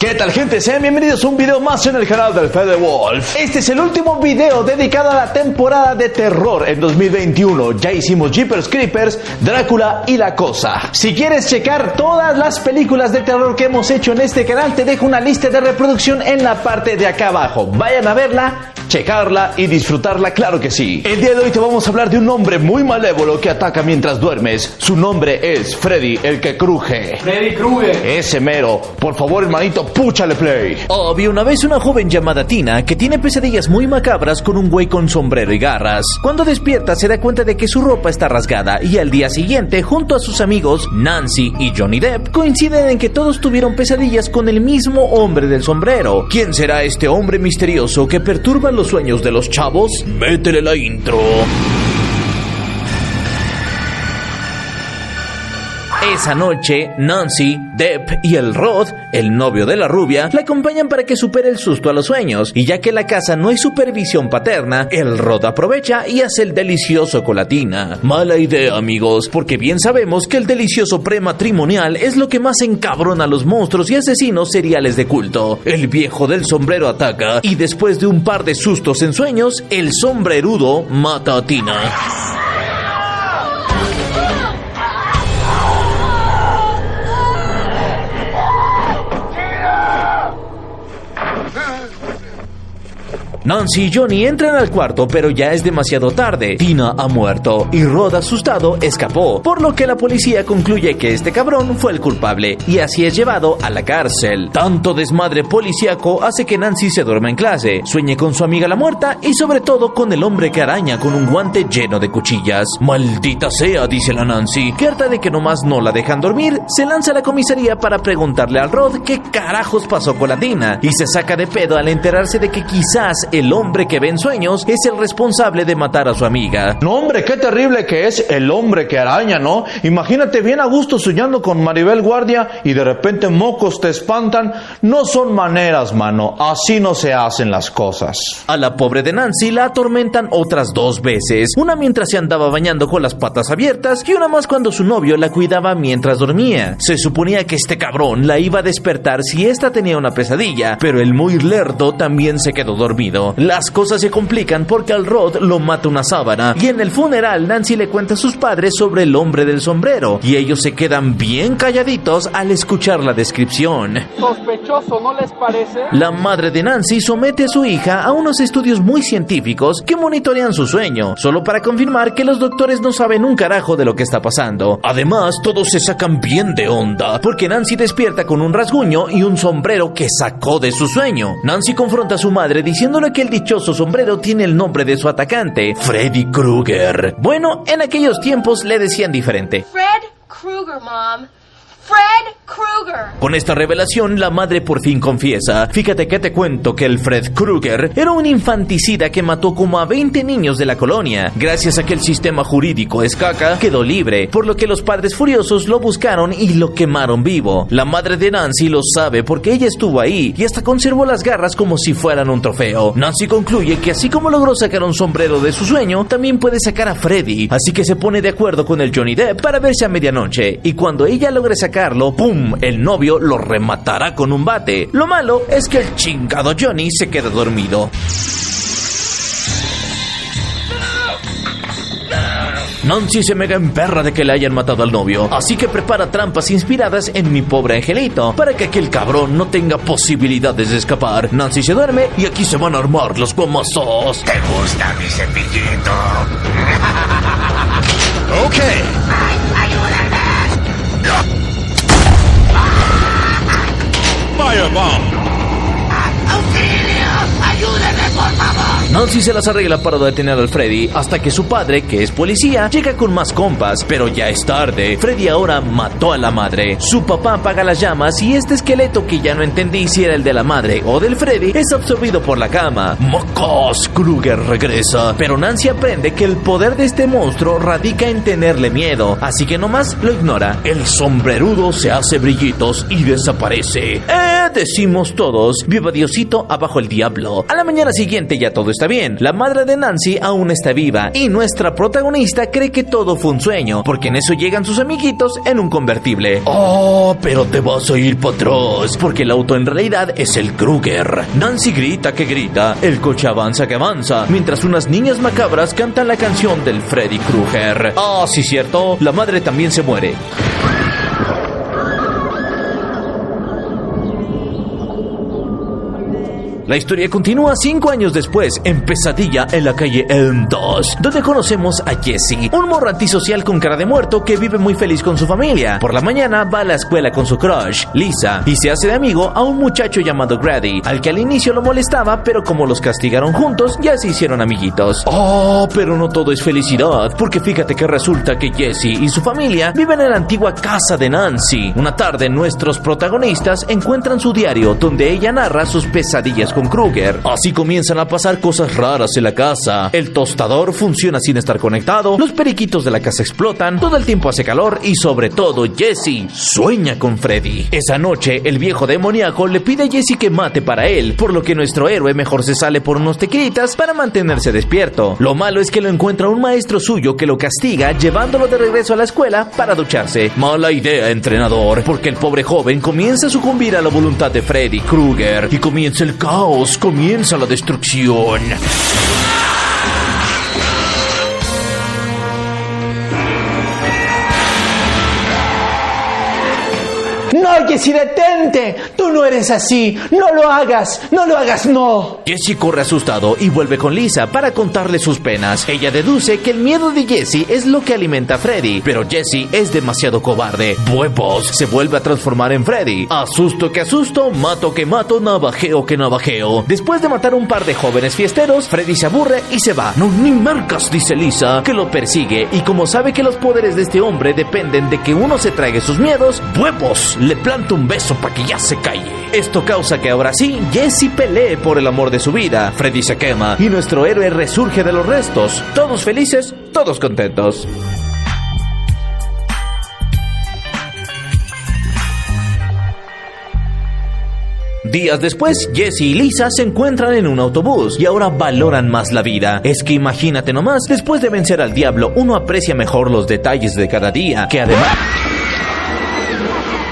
¿Qué tal gente? Sean bienvenidos a un video más en el canal del Fede Wolf. Este es el último video dedicado a la temporada de terror en 2021. Ya hicimos Jeepers Creepers, Drácula y La Cosa. Si quieres checar todas las películas de terror que hemos hecho en este canal, te dejo una lista de reproducción en la parte de acá abajo. Vayan a verla checarla y disfrutarla, claro que sí. El día de hoy te vamos a hablar de un hombre muy malévolo que ataca mientras duermes. Su nombre es Freddy, el que cruje. Freddy Krueger. Ese mero. Por favor, hermanito, púchale play. Había una vez una joven llamada Tina que tiene pesadillas muy macabras con un güey con sombrero y garras. Cuando despierta se da cuenta de que su ropa está rasgada y al día siguiente, junto a sus amigos Nancy y Johnny Depp, coinciden en que todos tuvieron pesadillas con el mismo hombre del sombrero. ¿Quién será este hombre misterioso que perturba los sueños de los chavos? Métele la intro. Esa noche, Nancy, Depp y el Rod, el novio de la rubia, la acompañan para que supere el susto a los sueños. Y ya que en la casa no hay supervisión paterna, el Rod aprovecha y hace el delicioso con la Tina. Mala idea, amigos, porque bien sabemos que el delicioso prematrimonial es lo que más encabrona a los monstruos y asesinos seriales de culto. El viejo del sombrero ataca y después de un par de sustos en sueños, el sombrerudo mata a Tina. Nancy y Johnny entran al cuarto, pero ya es demasiado tarde. Tina ha muerto y Rod, asustado, escapó, por lo que la policía concluye que este cabrón fue el culpable y así es llevado a la cárcel. Tanto desmadre policíaco hace que Nancy se duerma en clase, sueñe con su amiga la muerta y sobre todo con el hombre que araña con un guante lleno de cuchillas. Maldita sea, dice la Nancy, que harta de que nomás no la dejan dormir, se lanza a la comisaría para preguntarle al Rod qué carajos pasó con la Tina y se saca de pedo al enterarse de que quizás el hombre que ve en sueños es el responsable de matar a su amiga. No, hombre, qué terrible que es el hombre que araña, ¿no? Imagínate bien a gusto soñando con Maribel Guardia y de repente mocos te espantan. No son maneras, mano. Así no se hacen las cosas. A la pobre de Nancy la atormentan otras dos veces. Una mientras se andaba bañando con las patas abiertas y una más cuando su novio la cuidaba mientras dormía. Se suponía que este cabrón la iba a despertar si ésta tenía una pesadilla, pero el muy lerdo también se quedó dormido. Las cosas se complican porque al Rod lo mata una sábana y en el funeral Nancy le cuenta a sus padres sobre el hombre del sombrero y ellos se quedan bien calladitos al escuchar la descripción. Sospechoso, ¿no les parece? La madre de Nancy somete a su hija a unos estudios muy científicos que monitorean su sueño, solo para confirmar que los doctores no saben un carajo de lo que está pasando. Además, todos se sacan bien de onda, porque Nancy despierta con un rasguño y un sombrero que sacó de su sueño. Nancy confronta a su madre diciéndole que el dichoso sombrero tiene el nombre de su atacante, Freddy Krueger. Bueno, en aquellos tiempos le decían diferente. Fred Krueger, Mom. Fred. Con esta revelación, la madre por fin confiesa. Fíjate que te cuento que el Fred Krueger era un infanticida que mató como a 20 niños de la colonia. Gracias a que el sistema jurídico es caca, quedó libre, por lo que los padres furiosos lo buscaron y lo quemaron vivo. La madre de Nancy lo sabe porque ella estuvo ahí y hasta conservó las garras como si fueran un trofeo. Nancy concluye que así como logró sacar un sombrero de su sueño, también puede sacar a Freddy, así que se pone de acuerdo con el Johnny Depp para verse a medianoche. Y cuando ella logre sacar ¡pum! El novio lo rematará con un bate. Lo malo es que el chingado Johnny se queda dormido. Nancy se mega emperra de que le hayan matado al novio, así que prepara trampas inspiradas en mi pobre angelito para que aquel cabrón no tenga posibilidades de escapar. Nancy se duerme y aquí se van a armar los guamazos. ¿Te gusta mi cepillito? Ok. bomb. Nancy se las arregla para detener al Freddy hasta que su padre, que es policía, llega con más compas, pero ya es tarde. Freddy ahora mató a la madre. Su papá apaga las llamas y este esqueleto que ya no entendí si era el de la madre o del Freddy es absorbido por la cama. ¡Mocos! Kruger regresa, pero Nancy aprende que el poder de este monstruo radica en tenerle miedo, así que nomás lo ignora. El sombrerudo se hace brillitos y desaparece. ¡Eh! Decimos todos, viva Diosito abajo el diablo. A la mañana siguiente ya todo está bien. La madre de Nancy aún está viva y nuestra protagonista cree que todo fue un sueño, porque en eso llegan sus amiguitos en un convertible. Oh, pero te vas a ir para atrás, porque el auto en realidad es el Kruger. Nancy grita que grita, el coche avanza que avanza, mientras unas niñas macabras cantan la canción del Freddy Krueger. Ah, sí, cierto, la madre también se muere. La historia continúa cinco años después, en Pesadilla en la calle Elm 2, donde conocemos a Jesse, un morro antisocial con cara de muerto que vive muy feliz con su familia. Por la mañana va a la escuela con su crush, Lisa, y se hace de amigo a un muchacho llamado Grady, al que al inicio lo molestaba, pero como los castigaron juntos, ya se hicieron amiguitos. Oh, pero no todo es felicidad, porque fíjate que resulta que Jesse y su familia viven en la antigua casa de Nancy. Una tarde, nuestros protagonistas encuentran su diario, donde ella narra sus pesadillas con Kruger. Así comienzan a pasar cosas raras en la casa. El tostador funciona sin estar conectado, los periquitos de la casa explotan, todo el tiempo hace calor y sobre todo Jesse sueña con Freddy. Esa noche el viejo demoníaco le pide a Jesse que mate para él, por lo que nuestro héroe mejor se sale por unos tequilitas para mantenerse despierto. Lo malo es que lo encuentra un maestro suyo que lo castiga llevándolo de regreso a la escuela para ducharse. Mala idea, entrenador, porque el pobre joven comienza a sucumbir a la voluntad de Freddy Krueger y comienza el caos comienza la destrucción. No, Jesse, detente. No eres así. No lo hagas. No lo hagas, no. Jesse corre asustado y vuelve con Lisa para contarle sus penas. Ella deduce que el miedo de Jesse es lo que alimenta a Freddy, pero Jesse es demasiado cobarde. Huevos, se vuelve a transformar en Freddy. Asusto que asusto, mato que mato, navajeo que navajeo. Después de matar un par de jóvenes fiesteros, Freddy se aburre y se va. No, ni marcas, dice Lisa, que lo persigue. Y como sabe que los poderes de este hombre dependen de que uno se trague sus miedos, huevos, le planta un beso para que ya se Esto causa que ahora sí, Jesse pelee por el amor de su vida. Freddy se quema y nuestro héroe resurge de los restos. Todos felices, todos contentos. Días después, Jesse y Lisa se encuentran en un autobús y ahora valoran más la vida. Es que imagínate nomás, después de vencer al diablo, uno aprecia mejor los detalles de cada día, que además...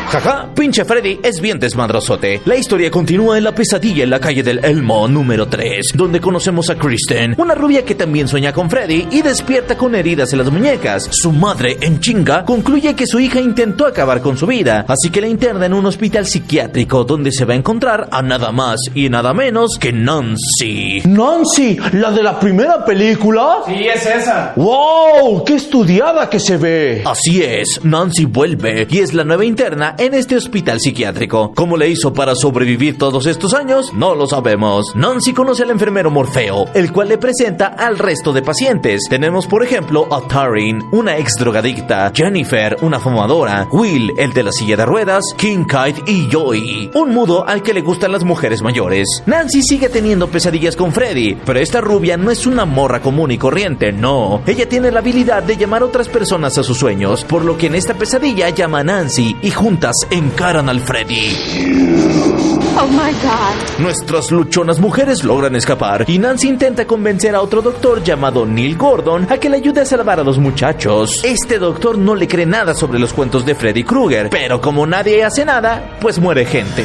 Jaja, pinche Freddy es bien desmadrosote. La historia continúa en la pesadilla en la calle del Elmo número 3, donde conocemos a Kristen, una rubia que también sueña con Freddy y despierta con heridas en las muñecas. Su madre, en chinga, concluye que su hija intentó acabar con su vida, así que la interna en un hospital psiquiátrico donde se va a encontrar a nada más y nada menos que Nancy. Nancy, la de la primera película. Sí, es esa. ¡Wow! ¡Qué estudiada que se ve! Así es, Nancy vuelve y es la nueva interna en este hospital psiquiátrico. ¿Cómo le hizo para sobrevivir todos estos años? No lo sabemos. Nancy conoce al enfermero Morfeo, el cual le presenta al resto de pacientes. Tenemos, por ejemplo, a Tarin, una ex drogadicta, Jennifer, una fumadora, Will, el de la silla de ruedas, King Kite y Joey, un mudo al que le gustan las mujeres mayores. Nancy sigue teniendo pesadillas con Freddy, pero esta rubia no es una morra común y corriente, no. Ella tiene la habilidad de llamar a otras personas a sus sueños, por lo que en esta pesadilla llama a Nancy y encaran al Freddy. Oh my god. Nuestras luchonas mujeres logran escapar y Nancy intenta convencer a otro doctor llamado Neil Gordon a que le ayude a salvar a los muchachos. Este doctor no le cree nada sobre los cuentos de Freddy Krueger, pero como nadie hace nada, pues muere gente.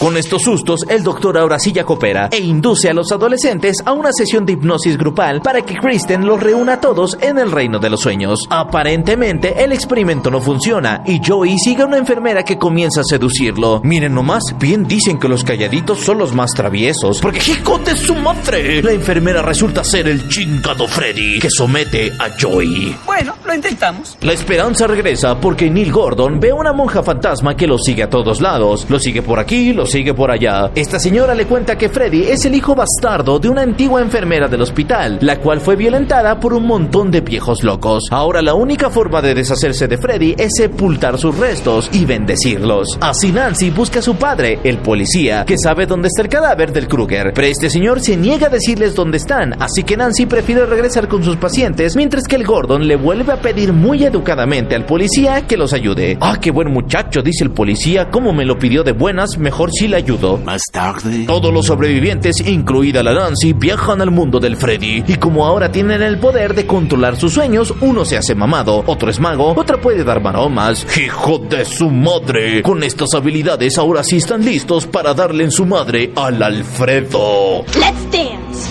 Con estos sustos, el doctor ahora sí ya coopera e induce a los adolescentes a una sesión de hipnosis grupal para que Kristen los reúna a todos en el reino de los sueños. Aparentemente, el experimento no funciona y Joey sigue a una enfermera que comienza a seducirlo. Miren nomás, bien dicen que los calladitos son los más traviesos, porque ¡hijo de su madre! La enfermera resulta ser el chingado Freddy que somete a Joey. Bueno, intentamos. La esperanza regresa porque Neil Gordon ve a una monja fantasma que lo sigue a todos lados. Lo sigue por aquí, lo sigue por allá. Esta señora le cuenta que Freddy es el hijo bastardo de una antigua enfermera del hospital, la cual fue violentada por un montón de viejos locos. Ahora la única forma de deshacerse de Freddy es sepultar sus restos y bendecirlos. Así Nancy busca a su padre, el policía, que sabe dónde está el cadáver del Kruger. Pero este señor se niega a decirles dónde están, así que Nancy prefiere regresar con sus pacientes, mientras que el Gordon le vuelve a pedir muy educadamente al policía que los ayude. Ah, qué buen muchacho, dice el policía, como me lo pidió de buenas, mejor si le ayudo. Más tarde. Todos los sobrevivientes, incluida la Nancy, viajan al mundo del Freddy. Y como ahora tienen el poder de controlar sus sueños, uno se hace mamado, otro es mago, otro puede dar maromas. ¡Hijo de su madre! Con estas habilidades ahora sí están listos para darle en su madre al Alfredo. Let's dance.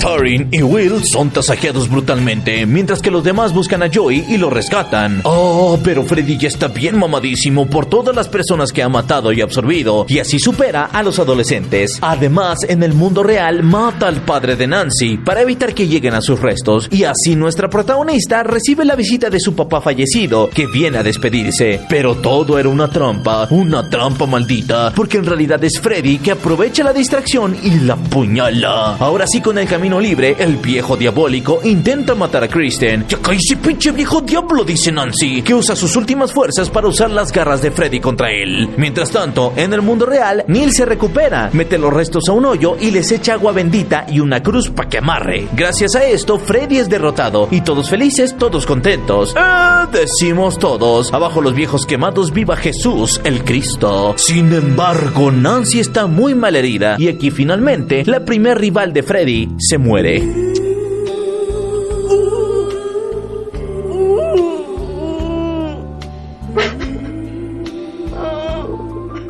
Tarin y Will son tasajeados brutalmente, mientras que los demás buscan a Joey y lo rescatan. Oh, pero Freddy ya está bien mamadísimo por todas las personas que ha matado y absorbido, y así supera a los adolescentes. Además, en el mundo real, mata al padre de Nancy para evitar que lleguen a sus restos, y así nuestra protagonista recibe la visita de su papá fallecido, que viene a despedirse. Pero todo era una trampa, una trampa maldita, porque en realidad es Freddy que aprovecha la distracción y la puñala. Ahora sí, con el camino libre, el viejo diabólico intenta matar a Kristen. ¡Ya cállese, pinche viejo diablo! dice Nancy, que usa sus últimas fuerzas para usar las garras de Freddy contra él. Mientras tanto, en el mundo real, Neil se recupera, mete los restos a un hoyo y les echa agua bendita y una cruz para que amarre. Gracias a esto, Freddy es derrotado y todos felices, todos contentos. ¡Eh! Decimos todos, abajo los viejos quemados, viva Jesús, el Cristo. Sin embargo, Nancy está muy mal herida y aquí finalmente la primer rival de Freddy se muere.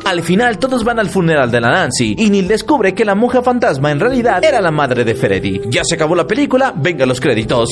Al final todos van al funeral de la Nancy y Neil descubre que la monja fantasma en realidad era la madre de Freddy. Ya se acabó la película, venga los créditos.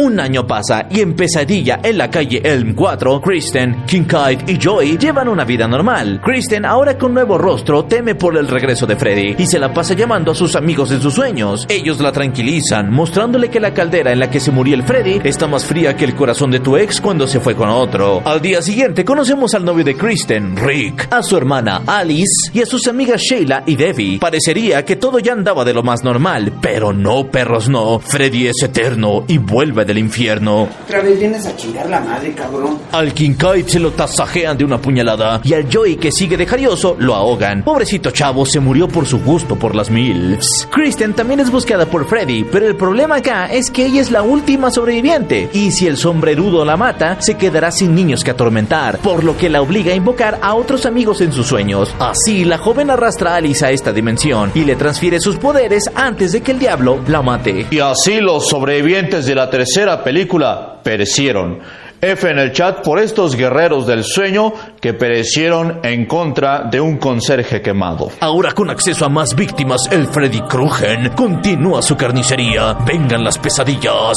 Un año pasa y en Pesadilla en la calle Elm 4, Kristen, Kincaid y Joey llevan una vida normal. Kristen, ahora con nuevo rostro, teme por el regreso de Freddy y se la pasa llamando a sus amigos en sus sueños. Ellos la tranquilizan, mostrándole que la caldera en la que se murió el Freddy está más fría que el corazón de tu ex cuando se fue con otro. Al día siguiente conocemos al novio de Kristen, Rick, a su hermana Alice y a sus amigas Sheila y Debbie. Parecería que todo ya andaba de lo más normal, pero no, perros, no. Freddy es eterno y vuelve del infierno. Otra vez vienes a chingar la madre, cabrón. Al Kincaid se lo tasajean de una puñalada y al Joey que sigue de jarioso lo ahogan. Pobrecito chavo se murió por su gusto por las MILFs. Kristen también es buscada por Freddy, pero el problema acá es que ella es la última sobreviviente y si el sombrerudo la mata, se quedará sin niños que atormentar, por lo que la obliga a invocar a otros amigos en sus sueños. Así, la joven arrastra a Alice a esta dimensión y le transfiere sus poderes antes de que el diablo la mate. Y así los sobrevivientes de la tercera película perecieron. F en el chat por estos guerreros del sueño que perecieron en contra de un conserje quemado. Ahora con acceso a más víctimas, el Freddy Krueger continúa su carnicería. Vengan las pesadillas.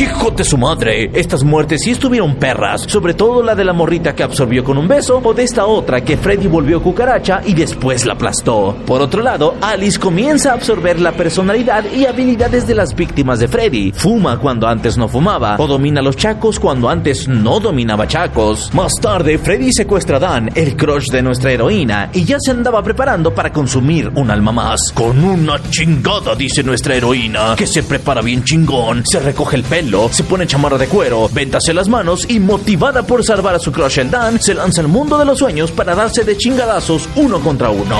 Hijo de su madre, estas muertes sí estuvieron perras, sobre todo la de la morrita que absorbió con un beso o de esta otra que Freddy volvió cucaracha y después la aplastó. Por otro lado, Alice comienza a absorber la personalidad y habilidades de las víctimas de Freddy. Fuma cuando antes no fumaba o domina los chacos cuando antes no dominaba chacos. Más tarde, Freddy secuestra a Dan, el crush de nuestra heroína, y ya se andaba preparando para consumir un alma más. Con una chingada, dice nuestra heroína, que se prepara bien chingón, se recoge el pelo, se pone chamarra de cuero, ventase las manos y motivada por salvar a su crush el Dan, se lanza al mundo de los sueños para darse de chingadazos uno contra uno.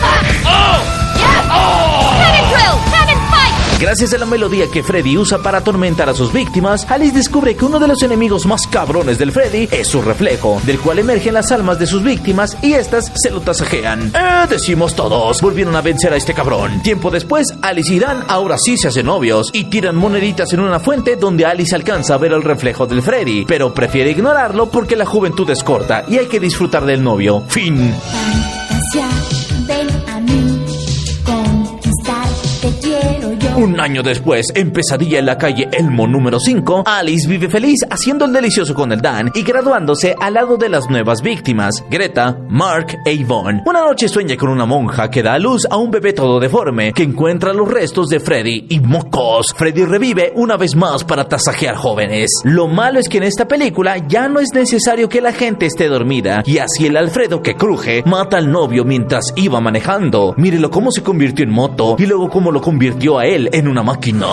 Cannon Gracias a la melodía que Freddy usa para atormentar a sus víctimas, Alice descubre que uno de los enemigos más cabrones del Freddy es su reflejo, del cual emergen las almas de sus víctimas y estas se lo tasajean. Eh, decimos todos, volvieron a vencer a este cabrón. Tiempo después, Alice y Dan ahora sí se hacen novios y tiran moneditas en una fuente donde Alice alcanza a ver el reflejo del Freddy, pero prefiere ignorarlo porque la juventud es corta y hay que disfrutar del novio. Fin. Fantasía, Un año después, en Pesadilla en la calle Elmo número 5, Alice vive feliz haciendo el delicioso con el Dan y graduándose al lado de las nuevas víctimas, Greta, Mark e Yvonne. Una noche sueña con una monja que da a luz a un bebé todo deforme que encuentra los restos de Freddy y mocos. Freddy revive una vez más para tasajear jóvenes. Lo malo es que en esta película ya no es necesario que la gente esté dormida y así el Alfredo que cruje mata al novio mientras iba manejando. Mírelo cómo se convirtió en moto y luego cómo lo convirtió a él en una máquina.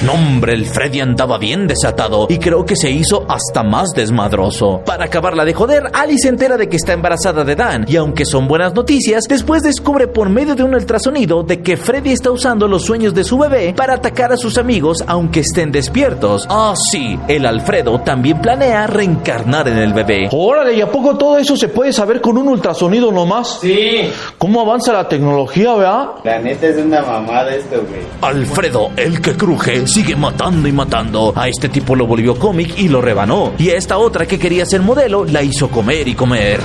No, hombre, el Freddy andaba bien desatado y creo que se hizo hasta más desmadroso. Para acabarla de joder, Alice se entera de que está embarazada de Dan y aunque son buenas noticias, después descubre por medio de un ultrasonido de que Freddy está usando los sueños de su bebé para atacar a sus amigos aunque estén despiertos. Ah, sí, el Alfredo también planea reencarnar en el bebé. Órale, ¿y a poco todo eso se puede saber con un ultrasonido nomás? Sí. ¿Cómo avanza la tecnología, vea? La neta es una mamada esto, güey. Alfredo, el que cruje, sigue matando y matando. A este tipo lo volvió cómic y lo rebanó. Y a esta otra que quería ser modelo la hizo comer y comer.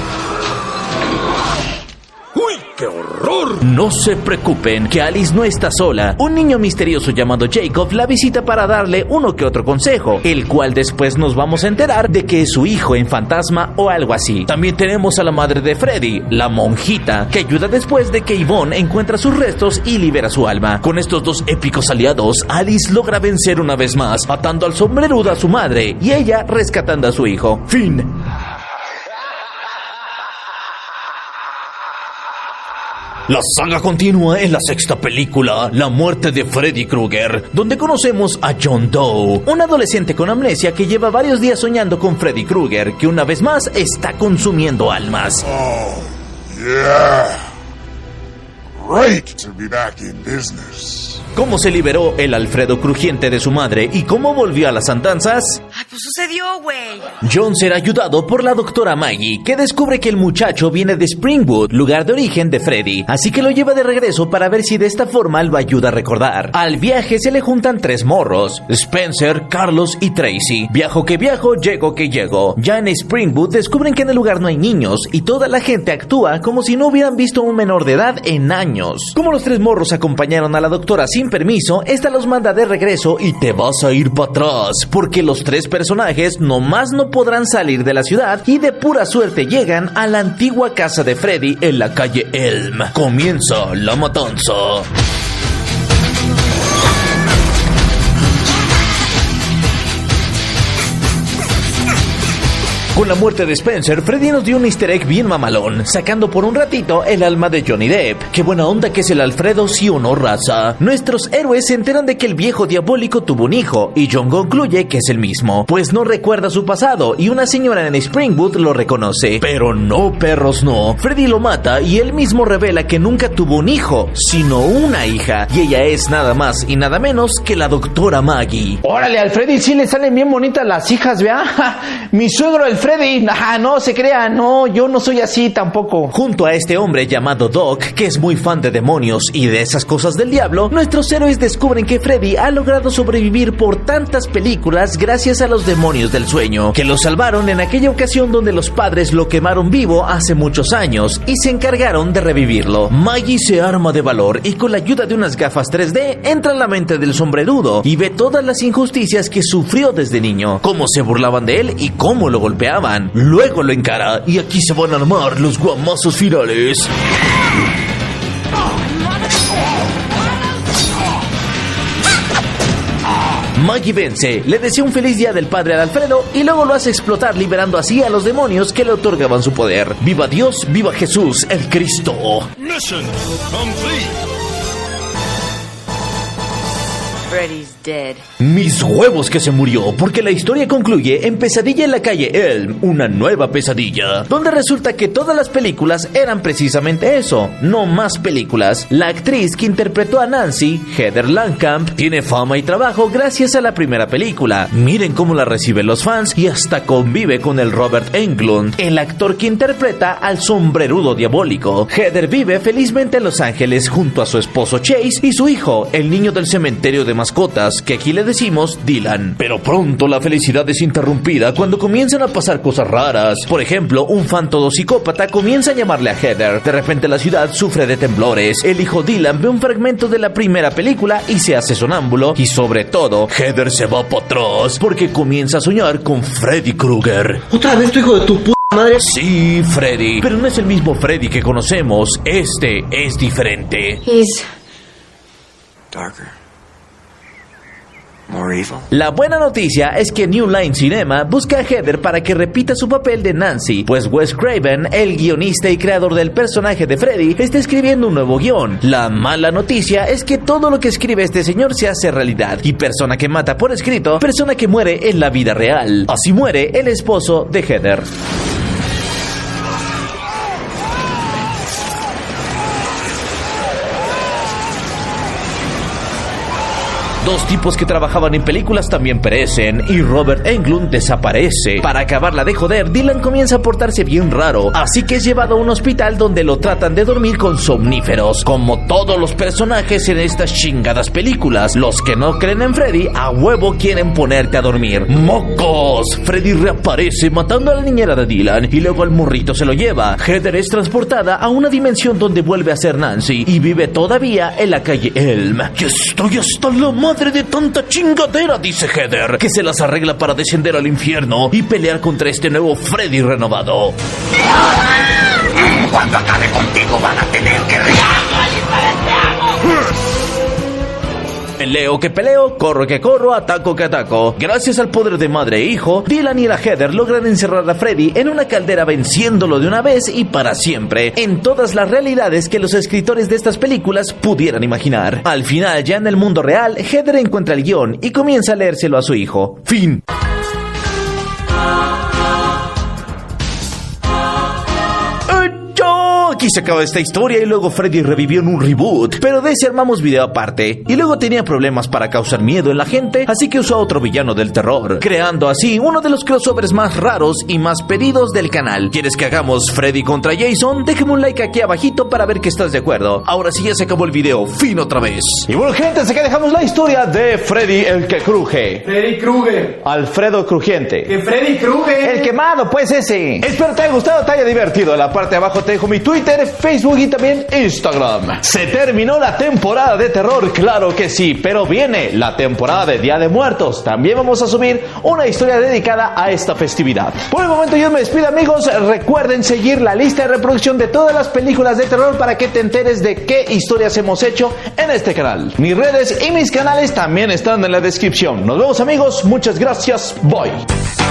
¡Uy, qué horror! No se preocupen, que Alice no está sola. Un niño misterioso llamado Jacob la visita para darle uno que otro consejo, el cual después nos vamos a enterar de que es su hijo en fantasma o algo así. También tenemos a la madre de Freddy, la monjita, que ayuda después de que Yvonne encuentra sus restos y libera su alma. Con estos dos épicos aliados, Alice logra vencer una vez más, atando al sombrerudo a su madre y ella rescatando a su hijo. Fin. La saga continúa en la sexta película, La muerte de Freddy Krueger, donde conocemos a John Doe, un adolescente con amnesia que lleva varios días soñando con Freddy Krueger, que una vez más está consumiendo almas. Yeah. Great to be back in business. ¿Cómo se liberó el Alfredo crujiente de su madre y cómo volvió a las andanzas? Ay, pues sucedió, güey. John será ayudado por la doctora Maggie, que descubre que el muchacho viene de Springwood, lugar de origen de Freddy, así que lo lleva de regreso para ver si de esta forma lo ayuda a recordar. Al viaje se le juntan tres morros, Spencer, Carlos y Tracy. Viajo que viajo, llego que llego. Ya en Springwood descubren que en el lugar no hay niños y toda la gente actúa como si no hubieran visto a un menor de edad en años. Como los tres morros acompañaron a la doctora sin permiso, esta los manda de regreso y te vas a ir para atrás, porque los tres personajes nomás no podrán salir de la ciudad y de pura suerte llegan a la antigua casa de Freddy en la calle Elm. Comienza la matanza. Con la muerte de Spencer, Freddy nos dio un easter egg bien mamalón, sacando por un ratito el alma de Johnny Depp. Qué buena onda que es el Alfredo sí o no raza. Nuestros héroes se enteran de que el viejo diabólico tuvo un hijo, y John concluye que es el mismo, pues no recuerda su pasado, y una señora en Springwood lo reconoce. Pero no, perros, no. Freddy lo mata y él mismo revela que nunca tuvo un hijo, sino una hija, y ella es nada más y nada menos que la doctora Maggie. Órale, al Freddy sí le salen bien bonitas las hijas, vea. Mi suegro, el Freddy. Ajá, no se crea, no, yo no soy así tampoco. Junto a este hombre llamado Doc, que es muy fan de demonios y de esas cosas del diablo, nuestros héroes descubren que Freddy ha logrado sobrevivir por tantas películas gracias a los demonios del sueño, que lo salvaron en aquella ocasión donde los padres lo quemaron vivo hace muchos años y se encargaron de revivirlo. Maggie se arma de valor y con la ayuda de unas gafas 3D entra en la mente del sombrerudo y ve todas las injusticias que sufrió desde niño, cómo se burlaban de él y cómo lo golpeaban. Luego lo encara y aquí se van a armar los guamazos finales. Maggie vence, le desea un feliz día del padre al Alfredo y luego lo hace explotar liberando así a los demonios que le otorgaban su poder. ¡Viva Dios! ¡Viva Jesús, el Cristo! Complete. Mis huevos que se murió, porque la historia concluye en Pesadilla en la calle Elm, una nueva pesadilla, donde resulta que todas las películas eran precisamente eso, no más películas. La actriz que interpretó a Nancy, Heather Lankamp, tiene fama y trabajo gracias a la primera película. Miren cómo la reciben los fans y hasta convive con el Robert Englund, el actor que interpreta al sombrerudo diabólico. Heather vive felizmente en Los Ángeles junto a su esposo Chase y su hijo, el niño del cementerio de mascotas, que aquí le decimos Dylan. Pero pronto la felicidad es interrumpida cuando comienzan a pasar cosas raras. Por ejemplo, un fan todo psicópata comienza a llamarle a Heather. De repente la ciudad sufre de temblores. El hijo Dylan ve un fragmento de la primera película y se hace sonámbulo. Y sobre todo, Heather se va para atrás porque comienza a soñar con Freddy Krueger. Otra vez tu hijo de tu puta madre. Sí, Freddy. Pero no es el mismo Freddy que conocemos. Este es diferente. He's Darker. La buena noticia es que New Line Cinema busca a Heather para que repita su papel de Nancy, pues Wes Craven, el guionista y creador del personaje de Freddy, está escribiendo un nuevo guion. La mala noticia es que todo lo que escribe este señor se hace realidad, y persona que mata por escrito, persona que muere en la vida real. Así muere el esposo de Heather. Dos tipos que trabajaban en películas también perecen y Robert Englund desaparece. Para acabarla de joder, Dylan comienza a portarse bien raro, así que es llevado a un hospital donde lo tratan de dormir con somníferos, como todos los personajes en estas chingadas películas. Los que no creen en Freddy, a huevo quieren ponerte a dormir. ¡Mocos! Freddy reaparece matando a la niñera de Dylan y luego al morrito se lo lleva. Heather es transportada a una dimensión donde vuelve a ser Nancy y vive todavía en la calle Elm. ¡Que estoy hasta la madre de tanta chingadera! Dice Heather, que se las arregla para descender al infierno y pelear contra este nuevo Freddy renovado. Cuando acabe contigo van a tener que Peleo que peleo, corro que corro, ataco que ataco. Gracias al poder de madre e hijo, Dylan y la Heather logran encerrar a Freddy en una caldera venciéndolo de una vez y para siempre, en todas las realidades que los escritores de estas películas pudieran imaginar. Al final, ya en el mundo real, Heather encuentra el guion y comienza a leérselo a su hijo. Fin. Aquí se acaba esta historia y luego Freddy revivió en un reboot. Pero de ese armamos video aparte. Y luego tenía problemas para causar miedo en la gente, así que usó a otro villano del terror. Creando así uno de los crossovers más raros y más pedidos del canal. ¿Quieres que hagamos Freddy contra Jason? Déjame un like aquí abajito para ver que estás de acuerdo. Ahora sí ya se acabó el video. Fin otra vez. Y bueno, gente, que dejamos la historia de Freddy el que cruje. Freddy Krueger. Alfredo Crujiente. Que Freddy Krueger. El quemado, pues ese. Espero te haya gustado, te haya divertido. En la parte de abajo te dejo mi Twitter, Facebook y también Instagram. Se terminó la temporada de terror, claro que sí, pero viene la temporada de Día de Muertos. También vamos a subir una historia dedicada a esta festividad. Por el momento yo me despido amigos. Recuerden seguir la lista de reproducción de todas las películas de terror para que te enteres de qué historias hemos hecho en este canal. Mis redes y mis canales también están en la descripción. Nos vemos amigos, muchas gracias, bye.